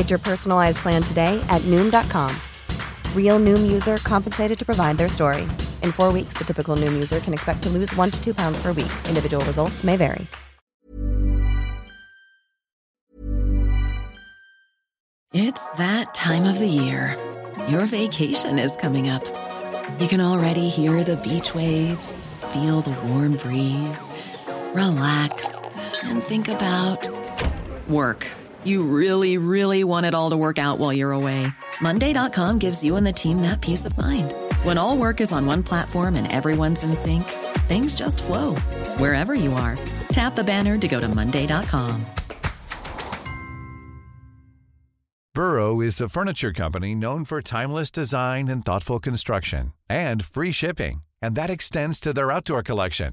Get your personalized plan today at Noom.com. Real Noom user compensated to provide their story. In four weeks, the typical Noom user can expect to lose one to two pounds per week. Individual results may vary. It's that time of the year. Your vacation is coming up. You can already hear the beach waves, feel the warm breeze, relax, and think about work. You really, really want it all to work out while you're away. Monday.com gives you and the team that peace of mind. When all work is on one platform and everyone's in sync, things just flow wherever you are. Tap the banner to go to Monday.com. Burrow is a furniture company known for timeless design and thoughtful construction and free shipping, and that extends to their outdoor collection.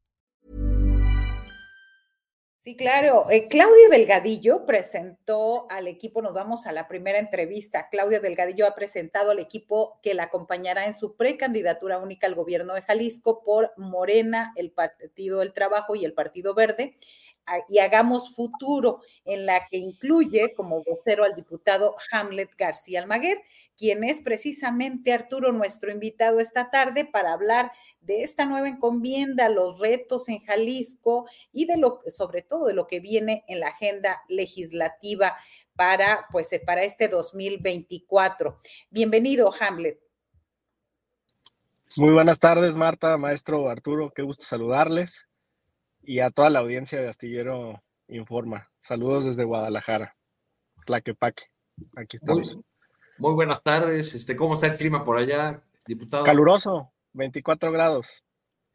Sí, claro. Eh, Claudia Delgadillo presentó al equipo, nos vamos a la primera entrevista. Claudia Delgadillo ha presentado al equipo que la acompañará en su precandidatura única al gobierno de Jalisco por Morena, el Partido del Trabajo y el Partido Verde y Hagamos Futuro, en la que incluye como vocero al diputado Hamlet García Almaguer, quien es precisamente Arturo, nuestro invitado esta tarde, para hablar de esta nueva encomienda, los retos en Jalisco y de lo sobre todo de lo que viene en la agenda legislativa para, pues, para este 2024. Bienvenido, Hamlet. Muy buenas tardes, Marta, maestro Arturo, qué gusto saludarles y a toda la audiencia de Astillero Informa. Saludos desde Guadalajara, Tlaquepaque. Aquí estamos. Muy, buenas tardes. Este, ¿Cómo está el clima por allá, diputado? Caluroso, 24 grados.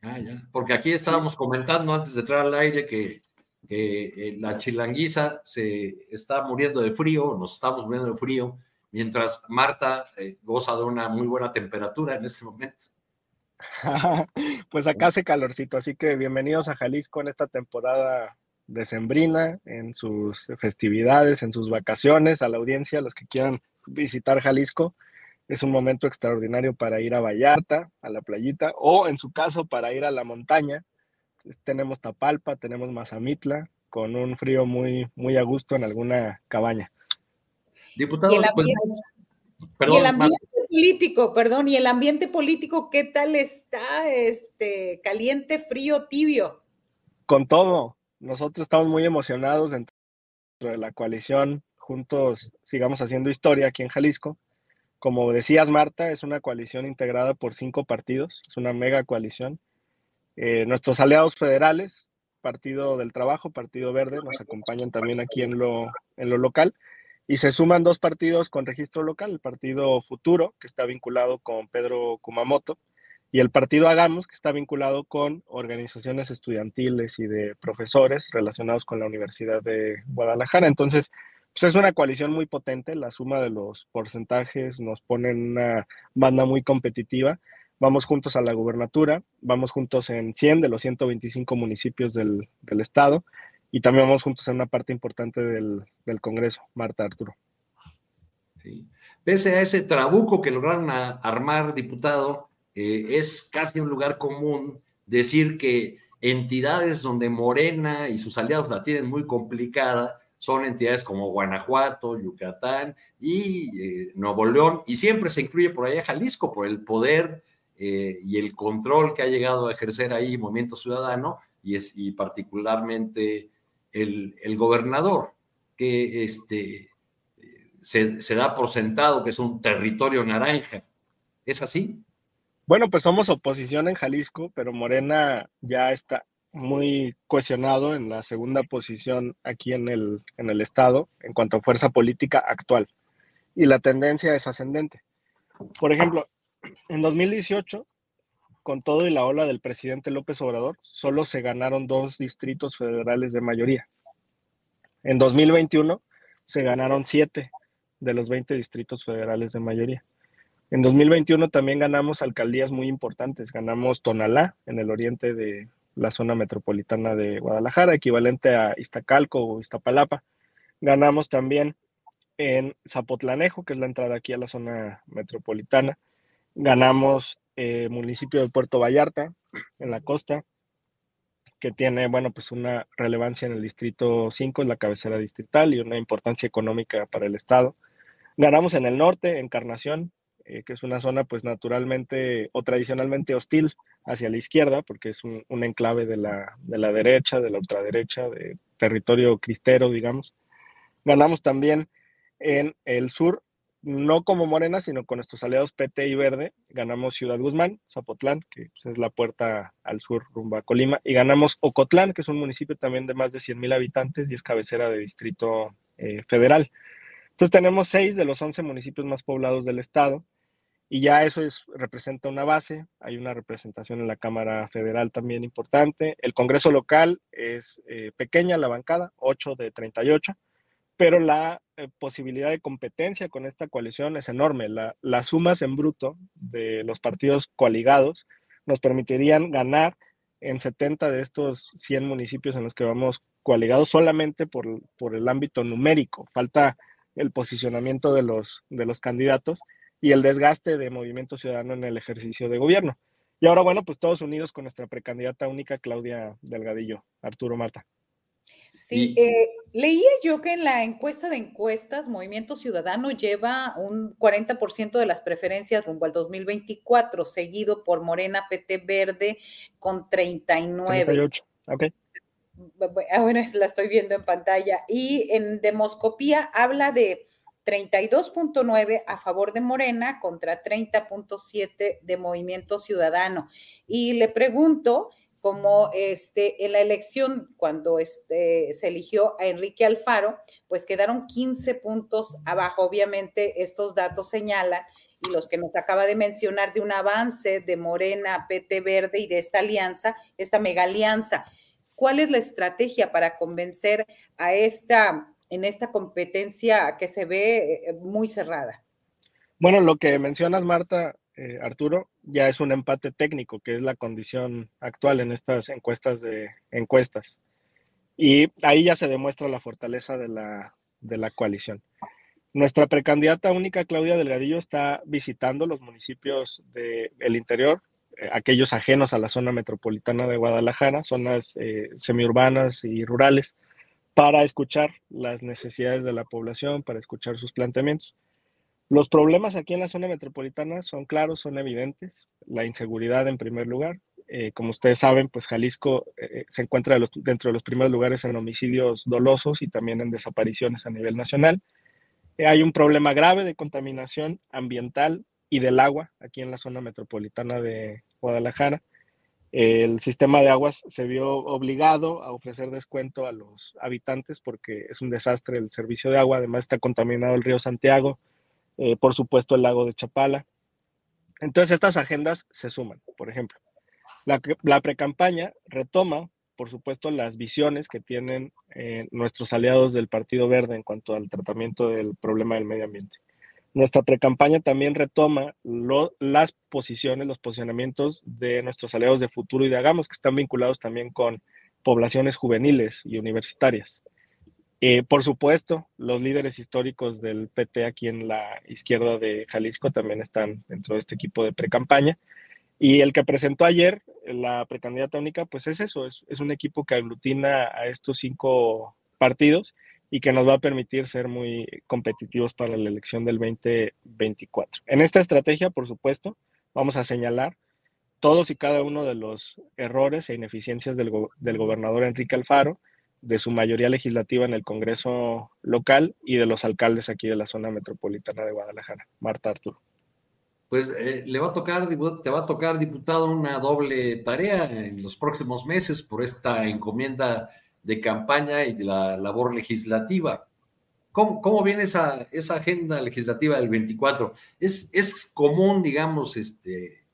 Ah, ya. Porque aquí estábamos comentando antes de entrar al aire que, eh, la chilanguiza se está muriendo de frío, nos estamos muriendo de frío, mientras Marta eh, goza de una muy buena temperatura en este momento. pues acá hace calorcito, así que bienvenidos a Jalisco en esta temporada decembrina, en sus festividades, en sus vacaciones, a la audiencia, los que quieran visitar Jalisco. Es un momento extraordinario para ir a Vallarta, a la playita, o en su caso para ir a la montaña. Tenemos Tapalpa, tenemos Mazamitla, con un frío muy, muy a gusto en alguna cabaña. Diputado, pues, político, perdón, y el ambiente político, ¿qué tal está? Este, caliente, frío, tibio. Con todo, nosotros estamos muy emocionados dentro de la coalición, juntos sigamos haciendo historia aquí en Jalisco. Como decías, Marta, es una coalición integrada por cinco partidos, es una mega coalición. Eh, nuestros aliados federales, Partido del Trabajo, Partido Verde, nos acompañan también aquí en lo, en lo local y se suman dos partidos con registro local, el partido Futuro, que está vinculado con Pedro Kumamoto, y el partido Hagamos, que está vinculado con organizaciones estudiantiles y de profesores relacionados con la Universidad de Guadalajara. Entonces, pues es una coalición muy potente, la suma de los porcentajes nos pone en una banda muy competitiva. Vamos juntos a la gubernatura, vamos juntos en 100 de los 125 municipios del, del estado y también vamos juntos en una parte importante del, Congreso, Marta Arturo. Sí. Pese a ese trabuco que lograron armar, diputado, eh, es casi un lugar común decir que entidades donde Morena y sus aliados la tienen muy complicada son entidades como Guanajuato, Yucatán y eh, Nuevo León, y siempre se incluye por allá Jalisco por el poder eh, y el control que ha llegado a ejercer ahí Movimiento Ciudadano y, es, y particularmente el, gobernador, que este, se, se da por sentado que es un territorio naranja. ¿Es así? Bueno, pues somos oposición en Jalisco, pero Morena ya está muy cohesionado en la segunda posición aquí en el, en el estado en cuanto a fuerza política actual. Y la tendencia es ascendente. Por ejemplo, en 2018, con todo y la ola del presidente López Obrador, solo se ganaron dos distritos federales de mayoría. En 2021 se ganaron siete de los 20 distritos federales de mayoría. En 2021 también ganamos alcaldías muy importantes. Ganamos Tonalá, en el oriente de la zona metropolitana de Guadalajara, equivalente a Iztacalco o Iztapalapa. Ganamos también en Zapotlanejo, que es la entrada aquí a la zona metropolitana. Ganamos eh, municipio de Puerto Vallarta, en la costa, que tiene, bueno, pues una relevancia en el distrito 5, en la cabecera distrital y una importancia económica para el estado. Ganamos en el norte, Encarnación, eh, que es una zona pues naturalmente o tradicionalmente hostil hacia la izquierda, porque es un, enclave de la, de la, derecha, de la ultraderecha, de territorio cristero, digamos. Ganamos también en el sur, no como Morena, sino con nuestros aliados PT y Verde. Ganamos Ciudad Guzmán, Zapotlán, que pues, es la puerta al sur rumbo a Colima, y ganamos Ocotlán, que es un municipio también de más de 100 mil habitantes y es cabecera de distrito eh, federal. Entonces tenemos seis de los 11 municipios más poblados del estado y ya eso es, representa una base, hay una representación en la Cámara Federal también importante, el Congreso local es eh, pequeña, la bancada, 8 de 38, pero la eh, posibilidad de competencia con esta coalición es enorme. las sumas en bruto de los partidos coaligados nos permitirían ganar en 70 de estos 100 municipios en los que vamos coaligados solamente por, por el ámbito numérico. Falta el posicionamiento de los, de los candidatos y el desgaste de Movimiento Ciudadano en el ejercicio de gobierno. Y ahora, bueno, pues todos unidos con nuestra precandidata única, Claudia Delgadillo. Arturo Marta. Sí, eh, leía yo que en la encuesta de encuestas, Movimiento Ciudadano lleva un 40% de las preferencias rumbo al 2024, seguido por Morena PT Verde con 39. 38, ok. Bueno, la estoy viendo en pantalla. Y en demoscopía habla de 32.9 a favor de Morena contra 30.7 de Movimiento Ciudadano. Y le pregunto, como este, en la elección, cuando este, se eligió a Enrique Alfaro, pues quedaron 15 puntos abajo. Obviamente, estos datos señalan, y los que nos acaba de mencionar, de un avance de Morena, PT Verde y de esta alianza, esta mega alianza. ¿Cuál es la estrategia para convencer a esta en esta competencia que se ve eh, muy cerrada. Bueno, lo que mencionas, Marta, eh, Arturo, ya es un empate técnico, que es la condición actual en estas encuestas de encuestas. Y ahí ya se demuestra la fortaleza de la, de la coalición. Nuestra precandidata única, Claudia Delgadillo, está visitando los municipios del interior, eh, aquellos ajenos a la zona metropolitana de Guadalajara, zonas semiurbanas y rurales, para escuchar las necesidades de la población, para escuchar sus planteamientos. Los problemas aquí en la zona metropolitana son claros, son evidentes. La inseguridad en primer lugar. Eh, como ustedes saben, pues Jalisco eh, se encuentra dentro de los primeros lugares en homicidios dolosos y también en desapariciones a nivel nacional. Eh, hay un problema grave de contaminación ambiental y del agua aquí en la zona metropolitana de Guadalajara el sistema de aguas se vio obligado a ofrecer descuento a los habitantes porque es un desastre el servicio de agua. Además está contaminado el río Santiago, eh, por supuesto el lago de Chapala. Entonces estas agendas se suman. Por ejemplo, la, la precampaña retoma, por supuesto, las visiones que tienen eh, nuestros aliados del Partido Verde en cuanto al tratamiento del problema del medio ambiente. Nuestra precampaña también retoma las posiciones, los posicionamientos de nuestros aliados de futuro y de Hagamos, que están vinculados también con poblaciones juveniles y universitarias. Eh, por supuesto, los líderes históricos del PT aquí en la izquierda de Jalisco también están dentro de este equipo de precampaña. Y el que presentó ayer, la precandidata única, pues es eso, es, un equipo que aglutina a estos cinco partidos y que nos va a permitir ser muy competitivos para la elección del 2024. En esta estrategia, por supuesto, vamos a señalar todos y cada uno de los errores e ineficiencias del, gobernador Enrique Alfaro, de su mayoría legislativa en el Congreso local y de los alcaldes aquí de la zona metropolitana de Guadalajara. Marta Arturo. Pues eh, le va a tocar, te va a tocar, diputado, una doble tarea en los próximos meses por esta encomienda de campaña y de la labor legislativa. ¿Cómo, cómo viene esa, esa agenda legislativa del 24? Es, es común, digamos, este,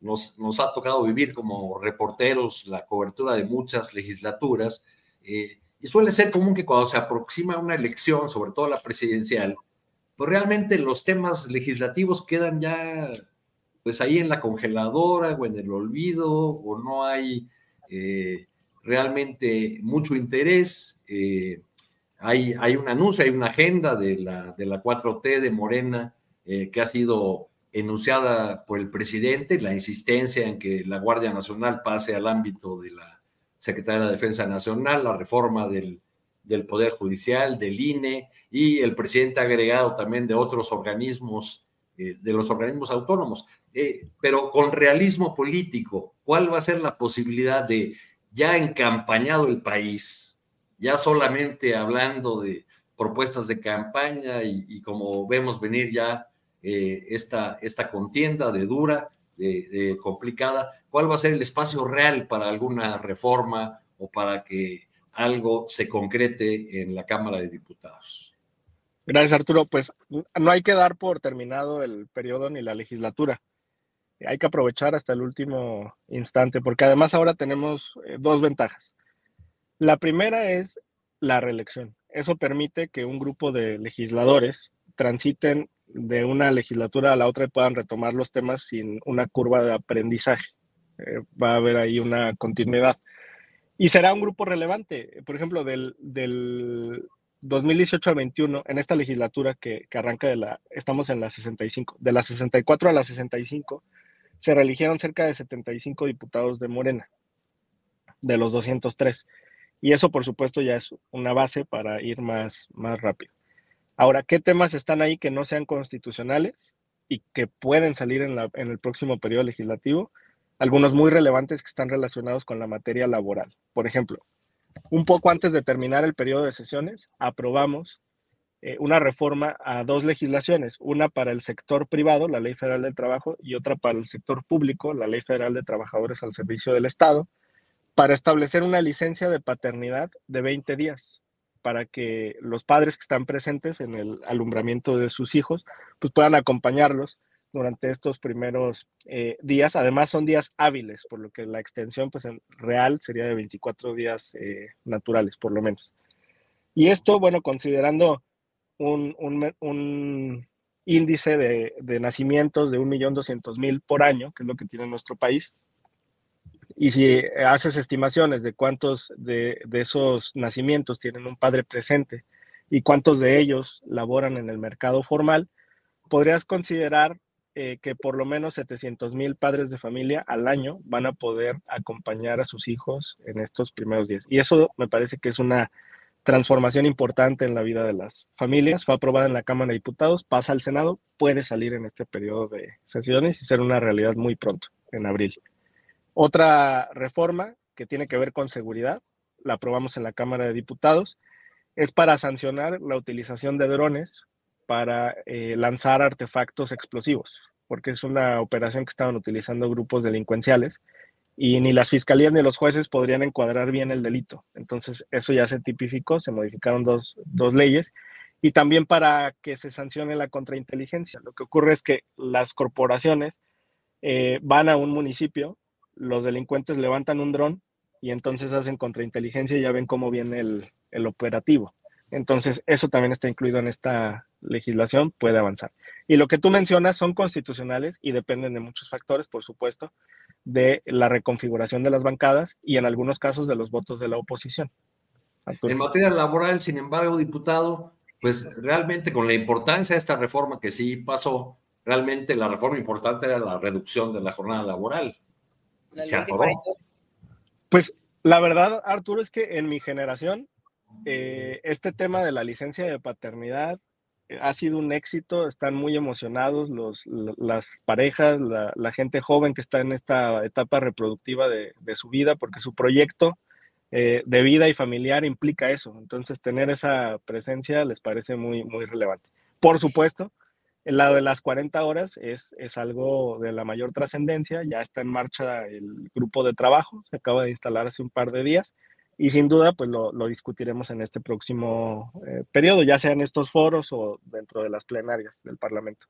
nos, nos ha tocado vivir como reporteros la cobertura de muchas legislaturas eh, y suele ser común que cuando se aproxima una elección, sobre todo la presidencial, pues realmente los temas legislativos quedan ya pues ahí en la congeladora o en el olvido o no hay eh, realmente mucho interés. Eh, hay, hay un anuncio, hay una agenda de la, de la 4T de Morena que ha sido enunciada por el presidente, la insistencia en que la Guardia Nacional pase al ámbito de la Secretaría de la Defensa Nacional, la reforma del, del Poder Judicial, del INE y el presidente agregado también de otros organismos, eh, de los organismos autónomos. Eh, pero con realismo político, ¿cuál va a ser la posibilidad de, ya encampañado el país, ya solamente hablando de propuestas de campaña y como vemos venir ya eh, esta, esta contienda de dura, de, complicada, cuál va a ser el espacio real para alguna reforma o para que algo se concrete en la Cámara de Diputados. Gracias, Arturo. Pues no hay que dar por terminado el periodo ni la legislatura. Hay que aprovechar hasta el último instante, porque además ahora tenemos eh, dos ventajas. La primera es la reelección. Eso permite que un grupo de legisladores transiten de una legislatura a la otra y puedan retomar los temas sin una curva de aprendizaje. Eh, va a haber ahí una continuidad. Y será un grupo relevante. Por ejemplo, del, del 2018 al 21, en esta legislatura que, que, arranca de la, estamos en la 65, de la 64 a la 65, se reeligieron cerca de 75 diputados de Morena, de los 203. Y eso, por supuesto, ya es una base para ir más, más rápido. Ahora, ¿qué temas están ahí que no sean constitucionales y que pueden salir en, el próximo periodo legislativo? Algunos muy relevantes que están relacionados con la materia laboral. Por ejemplo, un poco antes de terminar el periodo de sesiones, aprobamos eh, una reforma a dos legislaciones, una para el sector privado, la Ley Federal del Trabajo, y otra para el sector público, la Ley Federal de Trabajadores al Servicio del Estado, para establecer una licencia de paternidad de 20 días para que los padres que están presentes en el alumbramiento de sus hijos pues puedan acompañarlos durante estos primeros eh, días. Además son días hábiles, por lo que la extensión pues real sería de 24 días eh, naturales, por lo menos. Y esto, bueno, considerando un, un, índice de, de, nacimientos de 1.200.000 por año, que es lo que tiene nuestro país, y si haces estimaciones de cuántos de, esos nacimientos tienen un padre presente y cuántos de ellos laboran en el mercado formal, podrías considerar eh, que por lo menos 700 mil padres de familia al año van a poder acompañar a sus hijos en estos primeros días. Y eso me parece que es una transformación importante en la vida de las familias. Fue aprobada en la Cámara de Diputados, pasa al Senado, puede salir en este periodo de sesiones y ser una realidad muy pronto, en abril. Otra reforma que tiene que ver con seguridad, la aprobamos en la Cámara de Diputados, es para sancionar la utilización de drones para eh, lanzar artefactos explosivos, porque es una operación que estaban utilizando grupos delincuenciales y ni las fiscalías ni los jueces podrían encuadrar bien el delito. Entonces, eso ya se tipificó, se modificaron dos, dos leyes y también para que se sancione la contrainteligencia. Lo que ocurre es que las corporaciones eh, van a un municipio los delincuentes levantan un dron y entonces hacen contrainteligencia y ya ven cómo viene el, operativo. Entonces, eso también está incluido en esta legislación, puede avanzar. Y lo que tú mencionas son constitucionales y dependen de muchos factores, por supuesto, de la reconfiguración de las bancadas y en algunos casos de los votos de la oposición. En materia laboral, sin embargo, diputado, pues realmente con la importancia de esta reforma que sí pasó, realmente la reforma importante era la reducción de la jornada laboral. Se atoró. Pues la verdad, Arturo, es que en mi generación, eh, este tema de la licencia de paternidad eh, ha sido un éxito, están muy emocionados los, las parejas, la, gente joven que está en esta etapa reproductiva de, su vida, porque su proyecto eh, de vida y familiar implica eso. Entonces, tener esa presencia les parece muy, muy relevante. Por supuesto, lado de las 40 horas es, es algo de la mayor trascendencia, ya está en marcha el grupo de trabajo, se acaba de instalar hace un par de días y sin duda pues lo, lo discutiremos en este próximo eh, periodo, ya sea en estos foros o dentro de las plenarias del Parlamento.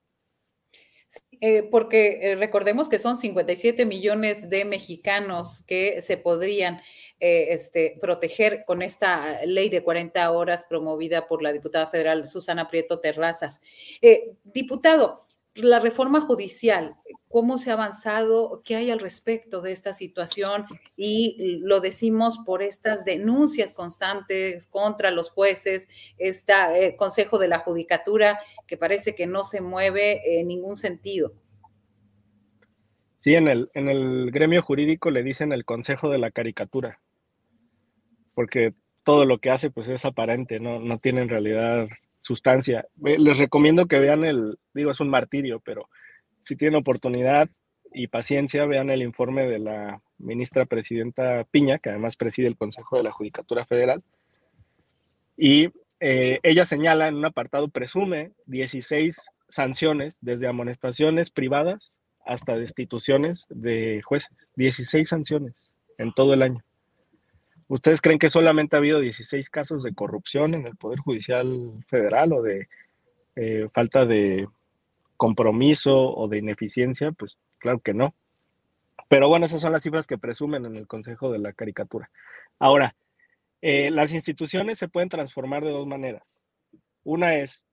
Eh, porque eh, recordemos que son 57 millones de mexicanos que se podrían eh, este, proteger con esta ley de 40 horas promovida por la diputada federal Susana Prieto Terrazas. diputado, la reforma judicial, cómo se ha avanzado, qué hay al respecto de esta situación y lo decimos por estas denuncias constantes contra los jueces, este Consejo de la Judicatura que parece que no se mueve en ningún sentido. Sí, en el, en el gremio jurídico le dicen el Consejo de la Caricatura, porque todo lo que hace pues es aparente, no, no tiene en realidad sustancia. Les recomiendo que vean el, digo, es un martirio, pero si tienen oportunidad y paciencia, vean el informe de la ministra presidenta Piña, que además preside el Consejo de la Judicatura Federal. Y eh, ella señala en un apartado, presume 16 sanciones, desde amonestaciones privadas hasta destituciones de jueces. 16 sanciones en todo el año. ¿Ustedes creen que solamente ha habido 16 casos de corrupción en el Poder Judicial Federal o de eh, falta de compromiso o de ineficiencia? Pues claro que no. Pero bueno, esas son las cifras que presumen en el Consejo de la Caricatura. Ahora, eh, las instituciones se pueden transformar de dos maneras. Una es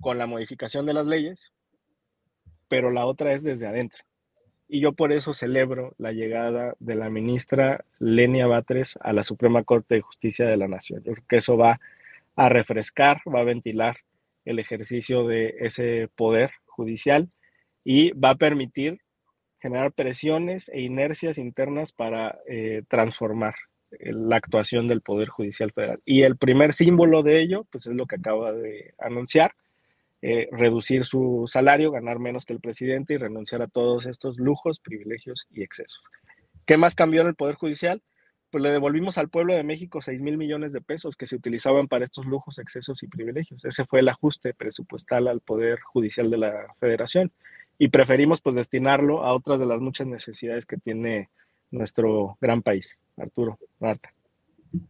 con la modificación de las leyes, pero la otra es desde adentro. Y yo por eso celebro la llegada de la ministra Lenia Batres a la Suprema Corte de Justicia de la Nación. Yo creo que eso va a refrescar, va a ventilar el ejercicio de ese poder judicial y va a permitir generar presiones e inercias internas para eh, transformar la actuación del Poder Judicial Federal. Y el primer símbolo de ello, pues es lo que acaba de anunciar, eh, reducir su salario, ganar menos que el presidente y renunciar a todos estos lujos, privilegios y excesos. ¿Qué más cambió en el Poder Judicial? Pues le devolvimos al pueblo de México 6 mil millones de pesos que se utilizaban para estos lujos, excesos y privilegios. Ese fue el ajuste presupuestal al Poder Judicial de la Federación. Y preferimos pues destinarlo a otras de las muchas necesidades que tiene nuestro gran país. Arturo, Marta.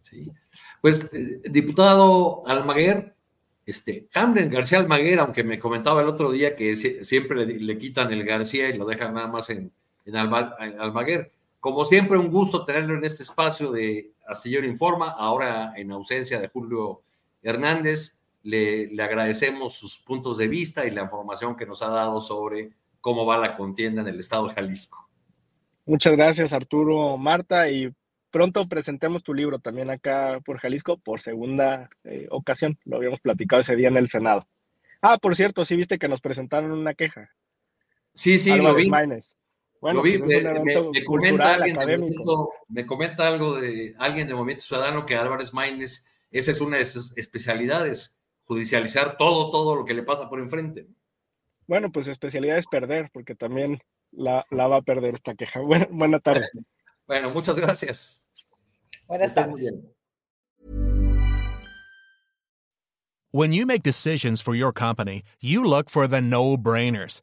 Sí. Pues, eh, diputado Almaguer, este, Hamden García Almaguer, aunque me comentaba el otro día que siempre le, quitan el García y lo dejan nada más en, Almaguer. Como siempre, un gusto tenerlo en este espacio de Astillero Informa, ahora en ausencia de Julio Hernández. Le, le, agradecemos sus puntos de vista y la información que nos ha dado sobre cómo va la contienda en el estado de Jalisco. Muchas gracias, Arturo, Marta, y pronto presentemos tu libro también acá por Jalisco por segunda eh, ocasión. Lo habíamos platicado ese día en el Senado. Ah, por cierto, sí viste que nos presentaron una queja. Sí, sí, lo vi. Bueno, pues me, comenta alguien me comenta algo de alguien de Movimiento Ciudadano que Álvarez Maínez, esa es una de sus especialidades, judicializar todo, todo lo que le pasa por enfrente. Bueno, pues especialidad es perder, porque también la, la va a perder esta queja. Buena, buena tarde. Bueno, muchas gracias. Buenas tardes. When you make decisions for your company, you look for the no-brainers.